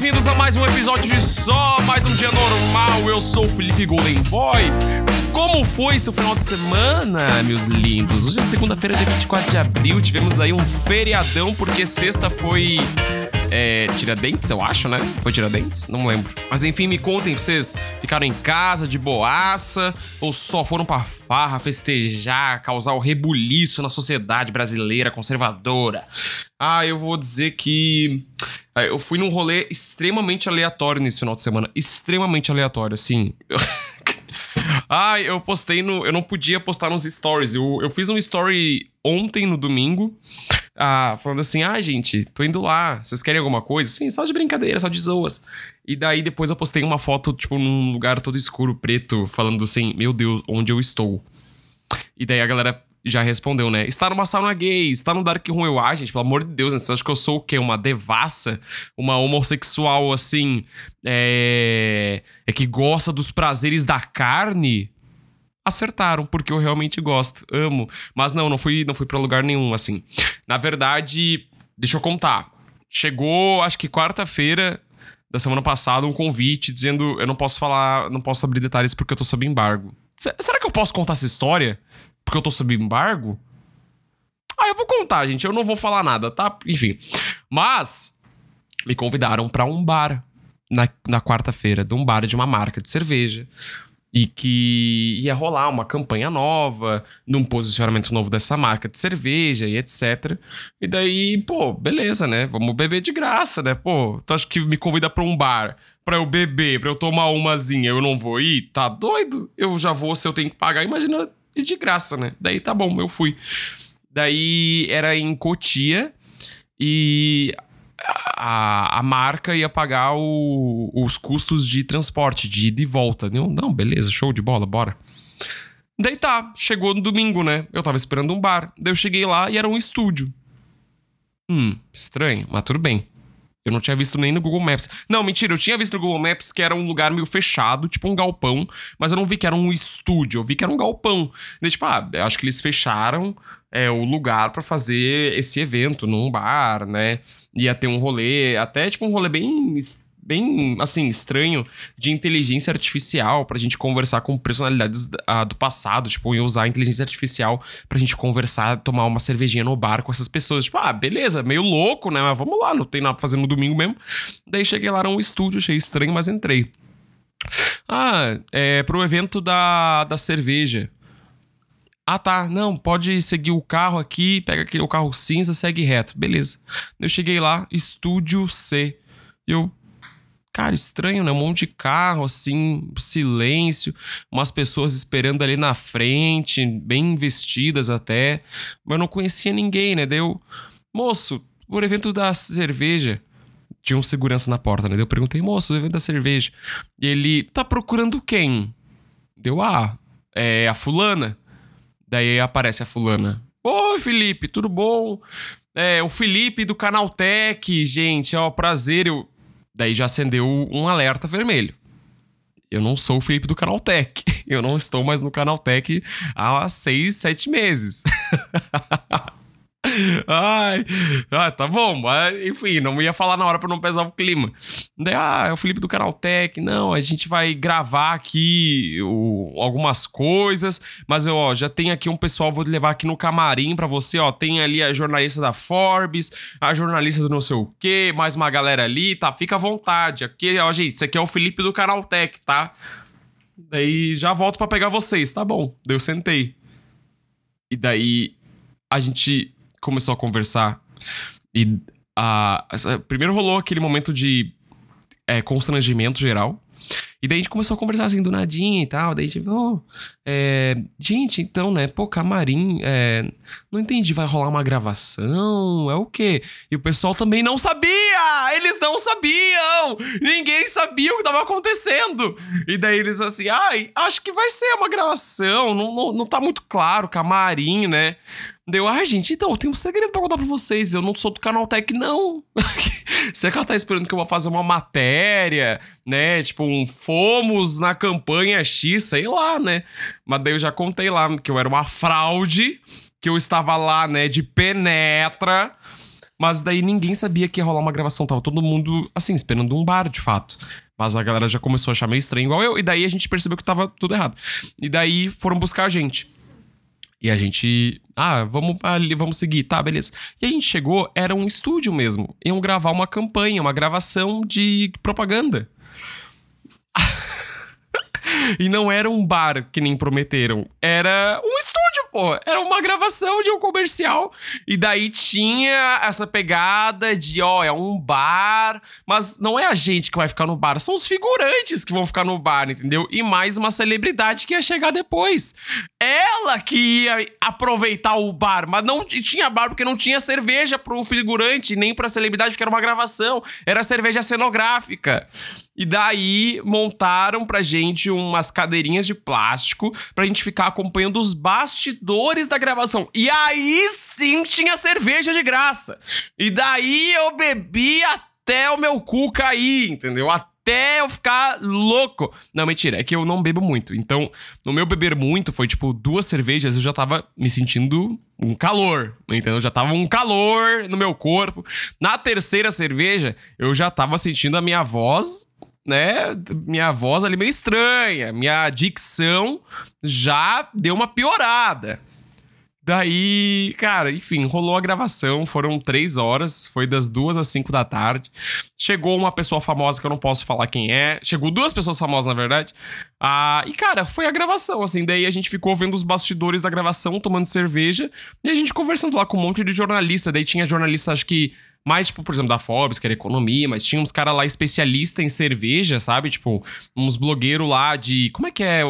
bem-vindos a mais um episódio de Só Mais Um Dia Normal. Eu sou o Felipe Golden Boy. Como foi seu final de semana, meus lindos? Hoje é segunda-feira, dia 24 de abril. Tivemos aí um feriadão, porque sexta foi. É, Tiradentes, eu acho, né? Foi Tiradentes? Não lembro. Mas enfim, me contem, vocês ficaram em casa de boaça ou só foram pra farra, festejar, causar o rebuliço na sociedade brasileira conservadora? Ah, eu vou dizer que eu fui num rolê extremamente aleatório nesse final de semana. Extremamente aleatório, assim. ah, eu postei no. Eu não podia postar nos stories. Eu, eu fiz um story ontem, no domingo. Ah, falando assim: ah, gente, tô indo lá. Vocês querem alguma coisa? Sim, só de brincadeira, só de zoas. E daí depois eu postei uma foto, tipo, num lugar todo escuro, preto, falando assim: meu Deus, onde eu estou? E daí a galera já respondeu, né? Está numa sauna gay, está no Dark Room. Eu, ah, gente, pelo amor de Deus, né? Você acha que eu sou o quê? Uma devassa? Uma homossexual, assim, é... é que gosta dos prazeres da carne? Acertaram, porque eu realmente gosto, amo. Mas não, não fui, não fui pra lugar nenhum, assim. Na verdade, deixa eu contar. Chegou, acho que quarta-feira da semana passada, um convite dizendo eu não posso falar, não posso abrir detalhes porque eu tô sob embargo. Será que eu posso contar essa história? Porque eu tô sob embargo? Ah, eu vou contar, gente. Eu não vou falar nada, tá? Enfim. Mas me convidaram para um bar na, na quarta-feira, de um bar de uma marca de cerveja. E que ia rolar uma campanha nova, num posicionamento novo dessa marca de cerveja e etc. E daí, pô, beleza, né? Vamos beber de graça, né? Pô, tu acha que me convida pra um bar pra eu beber, pra eu tomar umazinha, eu não vou ir? Tá doido? Eu já vou se eu tenho que pagar. Imagina e de graça, né? Daí tá bom, eu fui. Daí era em Cotia e a, a marca ia pagar o, os custos de transporte, de ida e volta. Não, não, beleza, show de bola, bora. Daí tá, chegou no domingo, né? Eu tava esperando um bar. Daí eu cheguei lá e era um estúdio. Hum, estranho, mas tudo bem. Eu não tinha visto nem no Google Maps. Não, mentira, eu tinha visto no Google Maps que era um lugar meio fechado, tipo um galpão, mas eu não vi que era um estúdio, eu vi que era um galpão. Daí, tipo, ah, acho que eles fecharam é, o lugar para fazer esse evento num bar, né? Ia ter um rolê, até tipo um rolê bem bem, assim, estranho de inteligência artificial pra gente conversar com personalidades uh, do passado, tipo, e usar a inteligência artificial pra gente conversar, tomar uma cervejinha no bar com essas pessoas. Tipo, ah, beleza, meio louco, né? Mas vamos lá, não tem nada pra fazer no domingo mesmo. Daí cheguei lá, era um estúdio, achei estranho, mas entrei. Ah, é pro evento da, da cerveja. Ah, tá. Não, pode seguir o carro aqui, pega aquele o carro cinza, segue reto. Beleza. Eu cheguei lá, estúdio C. Eu, Cara, estranho, né? Um monte de carro, assim, silêncio, umas pessoas esperando ali na frente, bem vestidas até. Mas eu não conhecia ninguém, né? Deu, moço, por evento da cerveja. Tinha um segurança na porta, né? Eu perguntei, moço, o evento da cerveja. E ele, tá procurando quem? Deu, ah, é a fulana. Daí aparece a fulana. Oi, Felipe, tudo bom? É, o Felipe do Canal Tech, gente, ó, prazer. Eu, Daí já acendeu um alerta vermelho. Eu não sou o Felipe do Canaltech. Eu não estou mais no Canaltech há seis, sete meses. Ai, ah, tá bom, mas enfim, não ia falar na hora para não pesar o clima. Daí, ah, é o Felipe do Canal Tech. Não, a gente vai gravar aqui o, algumas coisas, mas eu, ó, já tem aqui um pessoal, vou levar aqui no camarim para você, ó. Tem ali a jornalista da Forbes, a jornalista do não sei o quê, mais uma galera ali, tá? Fica à vontade. Aqui, ó, gente, isso aqui é o Felipe do Canal Tech, tá? Daí já volto para pegar vocês, tá bom. Daí eu sentei. E daí a gente começou a conversar e a, primeiro rolou aquele momento de é, constrangimento geral. E daí a gente começou a conversar assim do nadinha e tal. Daí tipo, oh, é, gente, então, né? Pô, camarim, é, não entendi, vai rolar uma gravação? É o quê? E o pessoal também não sabia! Eles não sabiam! Ninguém sabia o que tava acontecendo! E daí eles assim, ai, acho que vai ser uma gravação, não, não, não tá muito claro, camarim, né? Deu, ai, gente, então, eu tenho um segredo pra contar pra vocês. Eu não sou do canal Tech, não. Será que ela tá esperando que eu vou fazer uma matéria, né? Tipo, um fomos na campanha X, sei lá, né? Mas daí eu já contei lá que eu era uma fraude, que eu estava lá, né, de penetra Mas daí ninguém sabia que ia rolar uma gravação. Tava todo mundo, assim, esperando um bar, de fato. Mas a galera já começou a achar meio estranho, igual eu. E daí a gente percebeu que tava tudo errado. E daí foram buscar a gente. E a gente. Ah, vamos ali, vamos seguir, tá, beleza. E a gente chegou, era um estúdio mesmo. Iam gravar uma campanha, uma gravação de propaganda. E não era um bar que nem prometeram. Era um estúdio pô. Era uma gravação de um comercial. E daí tinha essa pegada de, ó, é um bar. Mas não é a gente que vai ficar no bar, são os figurantes que vão ficar no bar, entendeu? E mais uma celebridade que ia chegar depois. Ela que ia aproveitar o bar, mas não tinha bar porque não tinha cerveja pro figurante, nem pra celebridade, porque era uma gravação. Era cerveja cenográfica. E daí montaram pra gente umas cadeirinhas de plástico pra gente ficar acompanhando os bastidores da gravação. E aí sim tinha cerveja de graça. E daí eu bebi até o meu cu cair, entendeu? Até eu ficar louco. Não, mentira, é que eu não bebo muito. Então, no meu beber muito, foi tipo duas cervejas, eu já tava me sentindo um calor, entendeu? Já tava um calor no meu corpo. Na terceira cerveja, eu já tava sentindo a minha voz né, minha voz ali meio estranha, minha dicção já deu uma piorada. Daí, cara, enfim, rolou a gravação, foram três horas, foi das duas às cinco da tarde. Chegou uma pessoa famosa que eu não posso falar quem é. Chegou duas pessoas famosas, na verdade. Ah, e, cara, foi a gravação, assim. Daí a gente ficou vendo os bastidores da gravação, tomando cerveja, e a gente conversando lá com um monte de jornalista. Daí tinha jornalista, acho que mais, tipo, por exemplo, da Forbes, que era economia, mas tinha uns caras lá especialistas em cerveja, sabe? Tipo, uns blogueiros lá de. Como é que é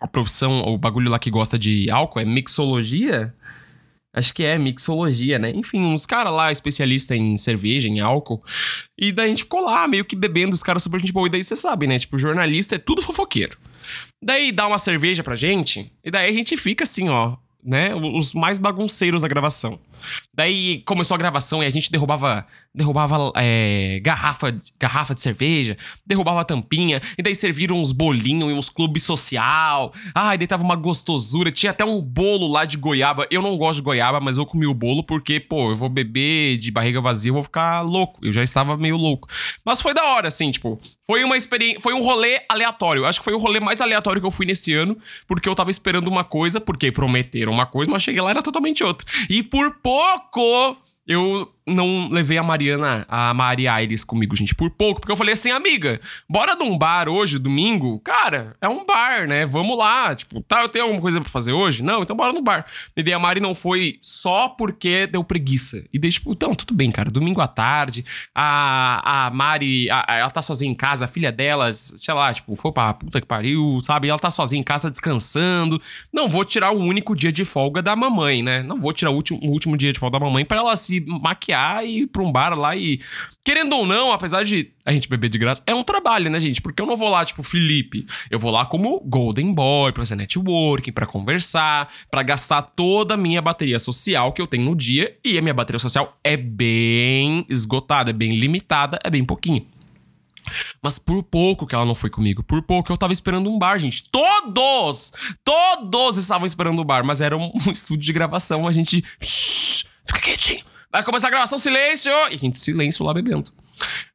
a profissão, o bagulho lá que gosta de álcool? É mixologia? Acho que é mixologia, né? Enfim, uns caras lá especialistas em cerveja, em álcool. E daí a gente ficou lá, meio que bebendo, os caras super gente boa. E daí você sabe, né? Tipo, jornalista é tudo fofoqueiro. Daí dá uma cerveja pra gente, e daí a gente fica assim, ó, né? Os mais bagunceiros da gravação. Daí começou a gravação e a gente derrubava derrubava é, garrafa, garrafa de cerveja, derrubava tampinha, e daí serviram uns bolinhos e uns clubes social. Ah, e daí tava uma gostosura, tinha até um bolo lá de goiaba. Eu não gosto de goiaba, mas eu comi o bolo porque, pô, eu vou beber de barriga vazia, eu vou ficar louco. Eu já estava meio louco. Mas foi da hora, assim, tipo, foi uma experiência, foi um rolê aleatório. Acho que foi o rolê mais aleatório que eu fui nesse ano, porque eu tava esperando uma coisa, porque prometeram uma coisa, mas cheguei lá era totalmente outra. E por pouco eu não levei a Mariana, a Maria Aires comigo, gente, por pouco, porque eu falei assim, amiga, bora num bar hoje, domingo? Cara, é um bar, né? Vamos lá. Tipo, tá, eu tenho alguma coisa pra fazer hoje? Não, então bora no bar. E daí a Mari não foi só porque deu preguiça. E daí, tipo, então, tudo bem, cara, domingo à tarde, a, a Mari, a, ela tá sozinha em casa, a filha dela, sei lá, tipo, foi pra puta que pariu, sabe? Ela tá sozinha em casa descansando. Não vou tirar o único dia de folga da mamãe, né? Não vou tirar o último, o último dia de folga da mamãe para ela se maquiar e ir pra um bar lá e. Querendo ou não, apesar de a gente beber de graça, é um trabalho, né, gente? Porque eu não vou lá, tipo, Felipe. Eu vou lá como Golden Boy, pra fazer networking, para conversar, para gastar toda a minha bateria social que eu tenho no dia. E a minha bateria social é bem esgotada, é bem limitada, é bem pouquinho. Mas por pouco que ela não foi comigo. Por pouco eu tava esperando um bar, gente. Todos! Todos estavam esperando um bar, mas era um, estúdio de gravação. A gente. Fica quietinho. Vai começar a gravação, silêncio! E a gente, silêncio lá bebendo.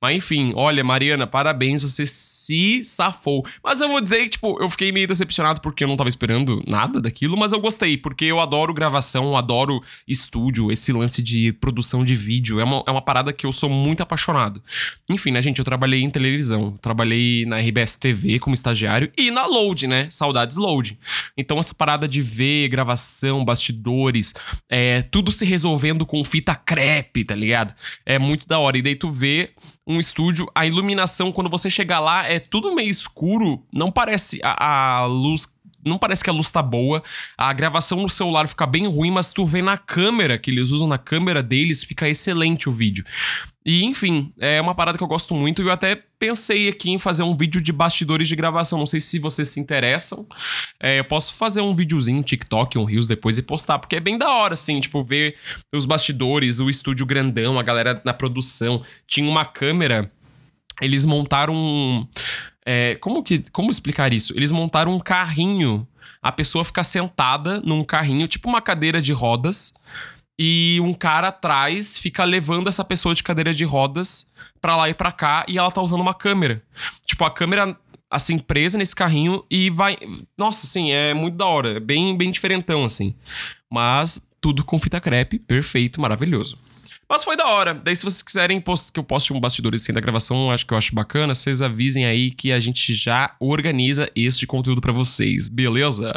Mas enfim, olha, Mariana, parabéns, você se safou. Mas eu vou dizer que, tipo, eu fiquei meio decepcionado porque eu não tava esperando nada daquilo, mas eu gostei, porque eu adoro gravação, adoro estúdio, esse lance de produção de vídeo. É uma, é uma parada que eu sou muito apaixonado. Enfim, né, gente? Eu trabalhei em televisão, trabalhei na RBS TV como estagiário e na Load, né? Saudades Load. Então, essa parada de ver gravação, bastidores, é, tudo se resolvendo com fita crepe, tá ligado? É muito da hora. E daí tu vê um estúdio, a iluminação, quando você chegar lá, é tudo meio escuro, não parece a, a luz não parece que a luz tá boa. A gravação no celular fica bem ruim, mas tu vê na câmera que eles usam na câmera deles, fica excelente o vídeo. E enfim, é uma parada que eu gosto muito e eu até pensei aqui em fazer um vídeo de bastidores de gravação. Não sei se vocês se interessam. É, eu posso fazer um videozinho, TikTok, um Reels depois e postar, porque é bem da hora, assim, tipo, ver os bastidores, o estúdio grandão, a galera na produção. Tinha uma câmera. Eles montaram. É, como que. Como explicar isso? Eles montaram um carrinho. A pessoa fica sentada num carrinho, tipo uma cadeira de rodas e um cara atrás fica levando essa pessoa de cadeira de rodas pra lá e pra cá e ela tá usando uma câmera. Tipo, a câmera assim presa nesse carrinho e vai, nossa, assim, é muito da hora, é bem bem diferentão assim. Mas tudo com fita crepe, perfeito, maravilhoso. Mas foi da hora. Daí, se vocês quiserem que eu poste um bastidores assim da gravação, acho que eu acho bacana. Vocês avisem aí que a gente já organiza este conteúdo para vocês, beleza?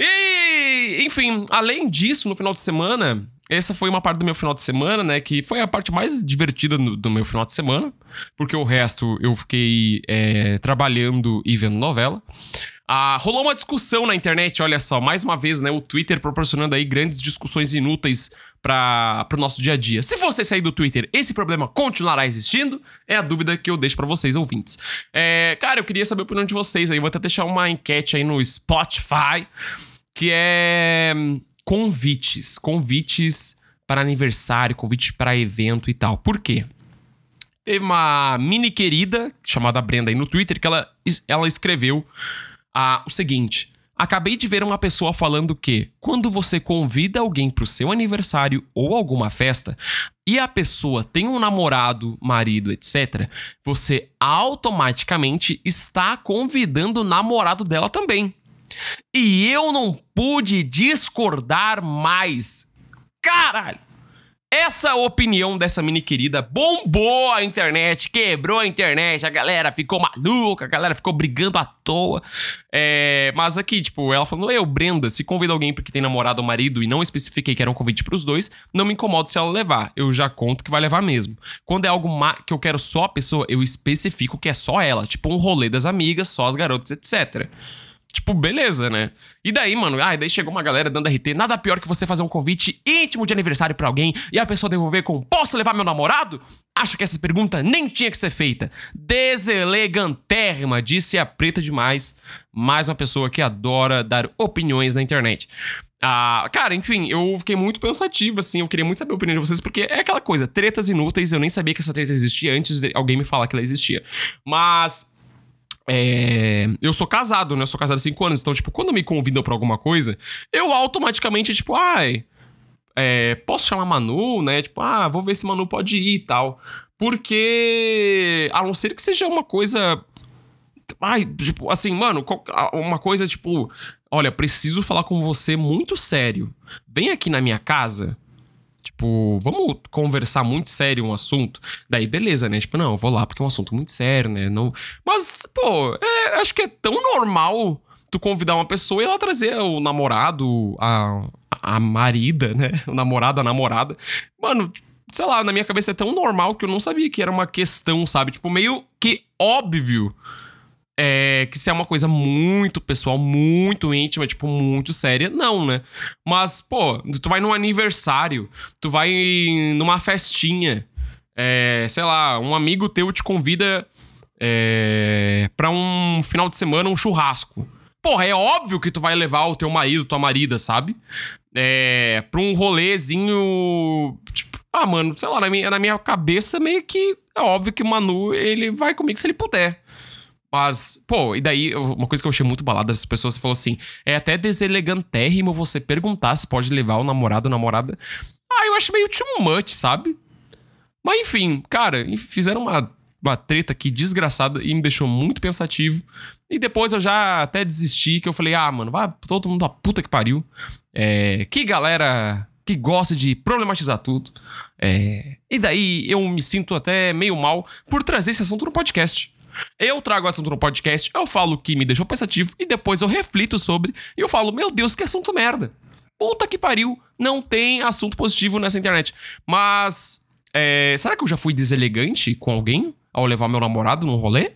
E, enfim, além disso, no final de semana, essa foi uma parte do meu final de semana, né? Que foi a parte mais divertida do, do meu final de semana, porque o resto eu fiquei é, trabalhando e vendo novela. Ah, rolou uma discussão na internet, olha só, mais uma vez, né? O Twitter proporcionando aí grandes discussões inúteis para o nosso dia a dia. Se você sair do Twitter, esse problema continuará existindo? É a dúvida que eu deixo para vocês, ouvintes. É, cara, eu queria saber a opinião de vocês aí. Vou até deixar uma enquete aí no Spotify, que é hum, convites. Convites para aniversário, convite para evento e tal. Por quê? Teve uma mini querida chamada Brenda aí no Twitter que ela, ela escreveu ah, o seguinte. Acabei de ver uma pessoa falando que, quando você convida alguém para o seu aniversário ou alguma festa, e a pessoa tem um namorado, marido, etc., você automaticamente está convidando o namorado dela também. E eu não pude discordar mais. Caralho! Essa opinião dessa mini querida bombou a internet, quebrou a internet, a galera ficou maluca, a galera ficou brigando à toa. É, mas aqui, tipo, ela falou: Eu, Brenda, se convida alguém porque tem namorado ou marido e não especifiquei que era um convite pros dois, não me incomoda se ela levar. Eu já conto que vai levar mesmo. Quando é algo que eu quero só a pessoa, eu especifico que é só ela. Tipo, um rolê das amigas, só as garotas, etc. Tipo, beleza, né? E daí, mano, ah, daí chegou uma galera dando RT. Nada pior que você fazer um convite íntimo de aniversário para alguém e a pessoa devolver com posso levar meu namorado? Acho que essa pergunta nem tinha que ser feita. Deselegantérrima, disse a preta demais. Mais uma pessoa que adora dar opiniões na internet. Ah, cara, enfim, eu fiquei muito pensativo, assim, eu queria muito saber a opinião de vocês, porque é aquela coisa, tretas inúteis, eu nem sabia que essa treta existia antes de alguém me falar que ela existia. Mas é, eu sou casado, né? Eu sou casado há cinco anos. Então, tipo, quando me convidam pra alguma coisa, eu automaticamente, tipo, ai. É, posso chamar Manu, né? Tipo, ah, vou ver se Manu pode ir e tal. Porque. A não ser que seja uma coisa. Ai, tipo, assim, mano, uma coisa tipo. Olha, preciso falar com você muito sério. Vem aqui na minha casa tipo, vamos conversar muito sério um assunto. Daí, beleza, né? Tipo, não, eu vou lá porque é um assunto muito sério, né? Não... Mas, pô, é, acho que é tão normal tu convidar uma pessoa e ela trazer o namorado, a, a marida, né? O namorado, a namorada. Mano, sei lá, na minha cabeça é tão normal que eu não sabia que era uma questão, sabe? Tipo, meio que óbvio é, que se é uma coisa muito pessoal, muito íntima, tipo, muito séria, não, né? Mas, pô, tu vai num aniversário, tu vai numa festinha, é, sei lá, um amigo teu te convida é, pra um final de semana, um churrasco. Porra, é óbvio que tu vai levar o teu marido, tua marida, sabe? É, pra um rolezinho. Tipo, ah, mano, sei lá, na minha, na minha cabeça meio que é óbvio que o Manu, ele vai comigo se ele puder. Mas, pô, e daí, uma coisa que eu achei muito balada, as pessoas falou assim: é até deselegantérrimo você perguntar se pode levar o namorado ou namorada. Ah, eu acho meio too much, sabe? Mas enfim, cara, fizeram uma, uma treta aqui desgraçada e me deixou muito pensativo. E depois eu já até desisti, que eu falei: ah, mano, vai todo mundo a puta que pariu. É, que galera que gosta de problematizar tudo. É, e daí eu me sinto até meio mal por trazer esse assunto no podcast. Eu trago assunto no podcast, eu falo o que me deixou pensativo e depois eu reflito sobre e eu falo, meu Deus, que assunto merda. Puta que pariu, não tem assunto positivo nessa internet. Mas, é, será que eu já fui deselegante com alguém ao levar meu namorado num rolê?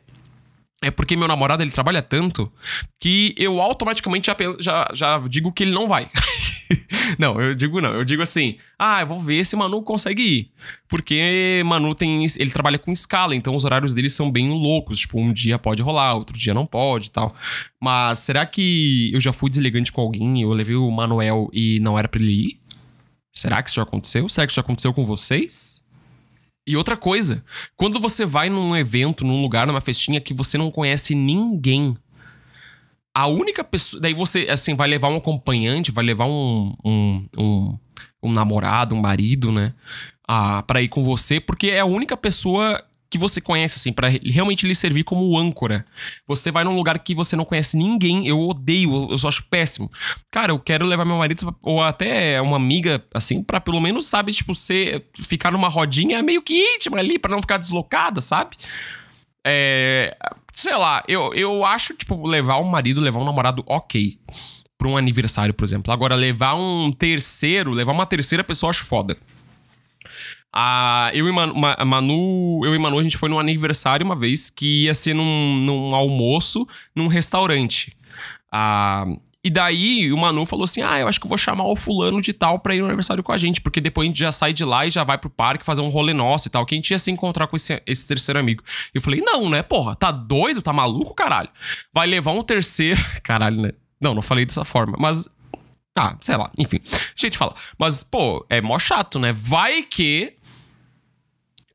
É porque meu namorado ele trabalha tanto que eu automaticamente já, penso, já, já digo que ele não vai. não, eu digo não. Eu digo assim: ah, eu vou ver se Manu consegue ir. Porque Manu tem. Ele trabalha com escala, então os horários dele são bem loucos. Tipo, um dia pode rolar, outro dia não pode e tal. Mas será que eu já fui deselegante com alguém? Eu levei o Manuel e não era pra ele ir? Será que isso já aconteceu? Será que isso já aconteceu com vocês? E outra coisa, quando você vai num evento, num lugar, numa festinha que você não conhece ninguém, a única pessoa. Daí você, assim, vai levar um acompanhante, vai levar um, um, um, um namorado, um marido, né? Ah, para ir com você, porque é a única pessoa que você conhece, assim, para realmente lhe servir como âncora. Você vai num lugar que você não conhece ninguém, eu odeio, eu só acho péssimo. Cara, eu quero levar meu marido, ou até uma amiga, assim, para pelo menos, sabe, tipo, ser, ficar numa rodinha meio que íntima ali, para não ficar deslocada, sabe? É. Sei lá, eu, eu acho, tipo, levar um marido, levar um namorado, ok. Pra um aniversário, por exemplo. Agora, levar um terceiro, levar uma terceira pessoa, acho foda. Ah, eu e Manu, Manu, eu e Manu, a gente foi num aniversário uma vez que ia ser num, num almoço num restaurante. Ah, e daí o Manu falou assim: Ah, eu acho que vou chamar o fulano de tal pra ir no aniversário com a gente, porque depois a gente já sai de lá e já vai pro parque fazer um rolê nosso e tal. Que a gente ia se encontrar com esse, esse terceiro amigo. Eu falei: Não, né, porra, tá doido? Tá maluco, caralho? Vai levar um terceiro. Caralho, né? Não, não falei dessa forma, mas. Ah, sei lá, enfim. Jeito de falar. Mas, pô, é mó chato, né? Vai que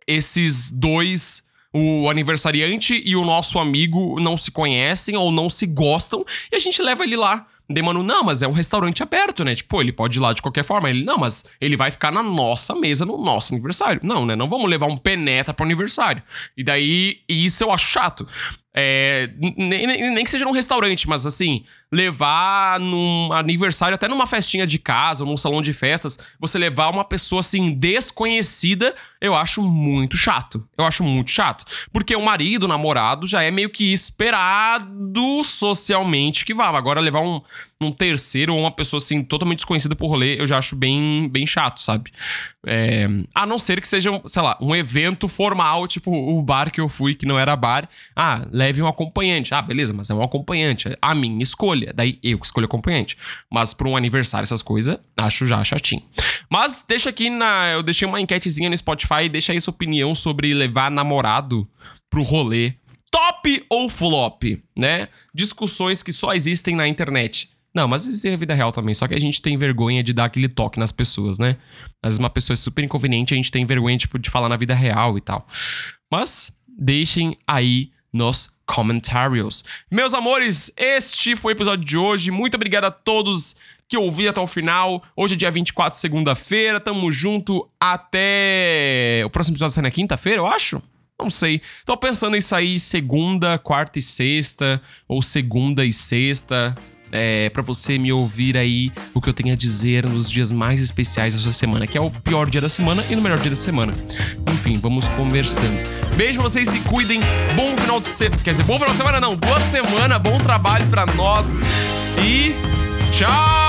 esses dois o aniversariante e o nosso amigo não se conhecem ou não se gostam e a gente leva ele lá. Daí, mano, não, mas é um restaurante aberto, né? Tipo, ele pode ir lá de qualquer forma. Ele, não, mas ele vai ficar na nossa mesa no nosso aniversário. Não, né? Não vamos levar um penetra pro aniversário. E daí, isso eu acho chato. É, nem, nem, nem, que seja num restaurante, mas assim, levar num aniversário, até numa festinha de casa, num salão de festas, você levar uma pessoa assim desconhecida, eu acho muito chato. Eu acho muito chato. Porque o marido, o namorado, já é meio que esperado socialmente que vá. Agora, levar um, um terceiro ou uma pessoa assim totalmente desconhecida por rolê, eu já acho bem, bem chato, sabe? É, a não ser que seja, sei lá, um evento formal, tipo o bar que eu fui, que não era bar. Ah, leve um acompanhante. Ah, beleza, mas é um acompanhante. A minha escolha. Daí eu que escolho acompanhante. Mas para um aniversário, essas coisas, acho já chatinho. Mas deixa aqui na. Eu deixei uma enquetezinha no Spotify. Deixa aí sua opinião sobre levar namorado pro rolê. Top ou flop, né? Discussões que só existem na internet. Não, mas existem na vida real também. Só que a gente tem vergonha de dar aquele toque nas pessoas, né? Às vezes uma pessoa é super inconveniente, a gente tem vergonha, tipo, de falar na vida real e tal. Mas deixem aí nos comentários. Meus amores, este foi o episódio de hoje. Muito obrigado a todos que ouviram até o final. Hoje é dia 24, segunda-feira. Tamo junto até. O próximo episódio sai na quinta-feira, eu acho? Não sei. Tô pensando em sair segunda, quarta e sexta, ou segunda e sexta é, para você me ouvir aí o que eu tenho a dizer nos dias mais especiais da sua semana, que é o pior dia da semana e no melhor dia da semana. Enfim, vamos conversando. Beijo, vocês se cuidem. Bom final de semana. Quer dizer, bom final de semana não. Boa semana, bom trabalho para nós. E tchau!